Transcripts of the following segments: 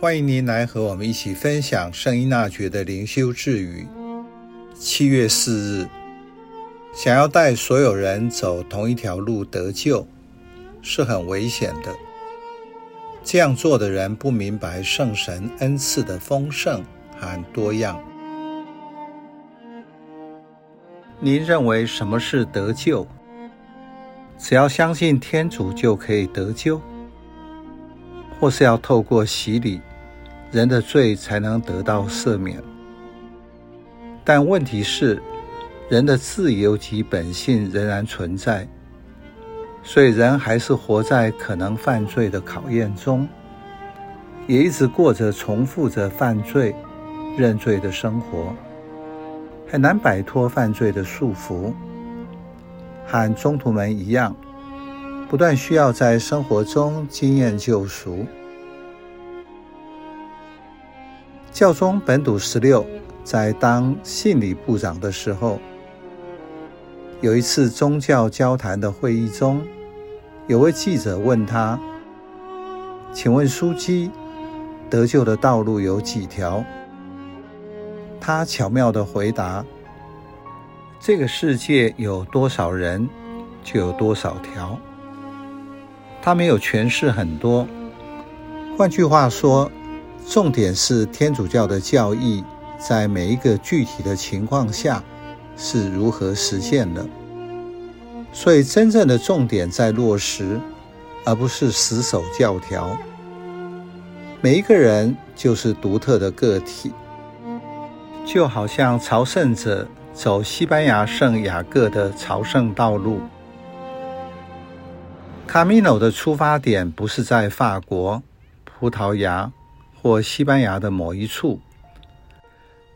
欢迎您来和我们一起分享圣依纳爵的灵修智语。七月四日，想要带所有人走同一条路得救，是很危险的。这样做的人不明白圣神恩赐的丰盛和多样。您认为什么是得救？只要相信天主就可以得救，或是要透过洗礼，人的罪才能得到赦免？但问题是，人的自由及本性仍然存在，所以人还是活在可能犯罪的考验中，也一直过着重复着犯罪、认罪的生活，很难摆脱犯罪的束缚。和宗徒们一样，不断需要在生活中经验救赎。教宗本笃十六在当信理部长的时候，有一次宗教交谈的会议中，有位记者问他：“请问枢机，得救的道路有几条？”他巧妙地回答。这个世界有多少人，就有多少条。他没有诠释很多。换句话说，重点是天主教的教义在每一个具体的情况下是如何实现的。所以，真正的重点在落实，而不是死守教条。每一个人就是独特的个体，就好像朝圣者。走西班牙圣雅各的朝圣道路，卡米诺的出发点不是在法国、葡萄牙或西班牙的某一处，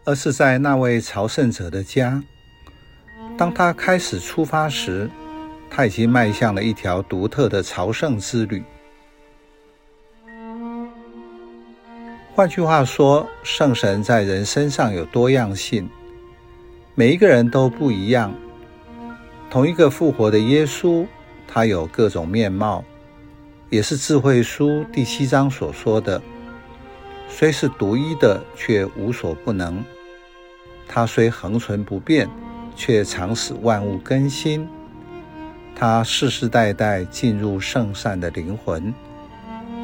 而是在那位朝圣者的家。当他开始出发时，他已经迈向了一条独特的朝圣之旅。换句话说，圣神在人身上有多样性。每一个人都不一样。同一个复活的耶稣，他有各种面貌，也是智慧书第七章所说的：虽是独一的，却无所不能；他虽恒存不变，却常使万物更新。他世世代代进入圣善的灵魂，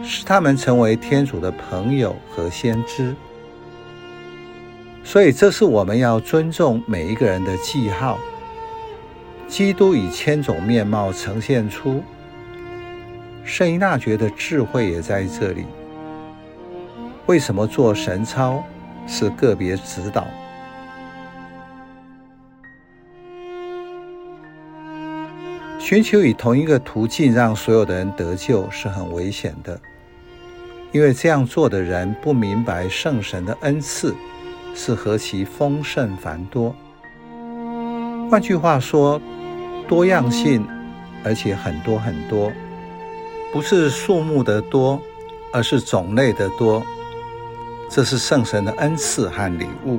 使他们成为天主的朋友和先知。所以，这是我们要尊重每一个人的记号。基督以千种面貌呈现出，圣依纳爵的智慧也在这里。为什么做神操是个别指导？寻求以同一个途径让所有的人得救是很危险的，因为这样做的人不明白圣神的恩赐。是何其丰盛繁多。换句话说，多样性，而且很多很多，不是数目的多，而是种类的多。这是圣神的恩赐和礼物。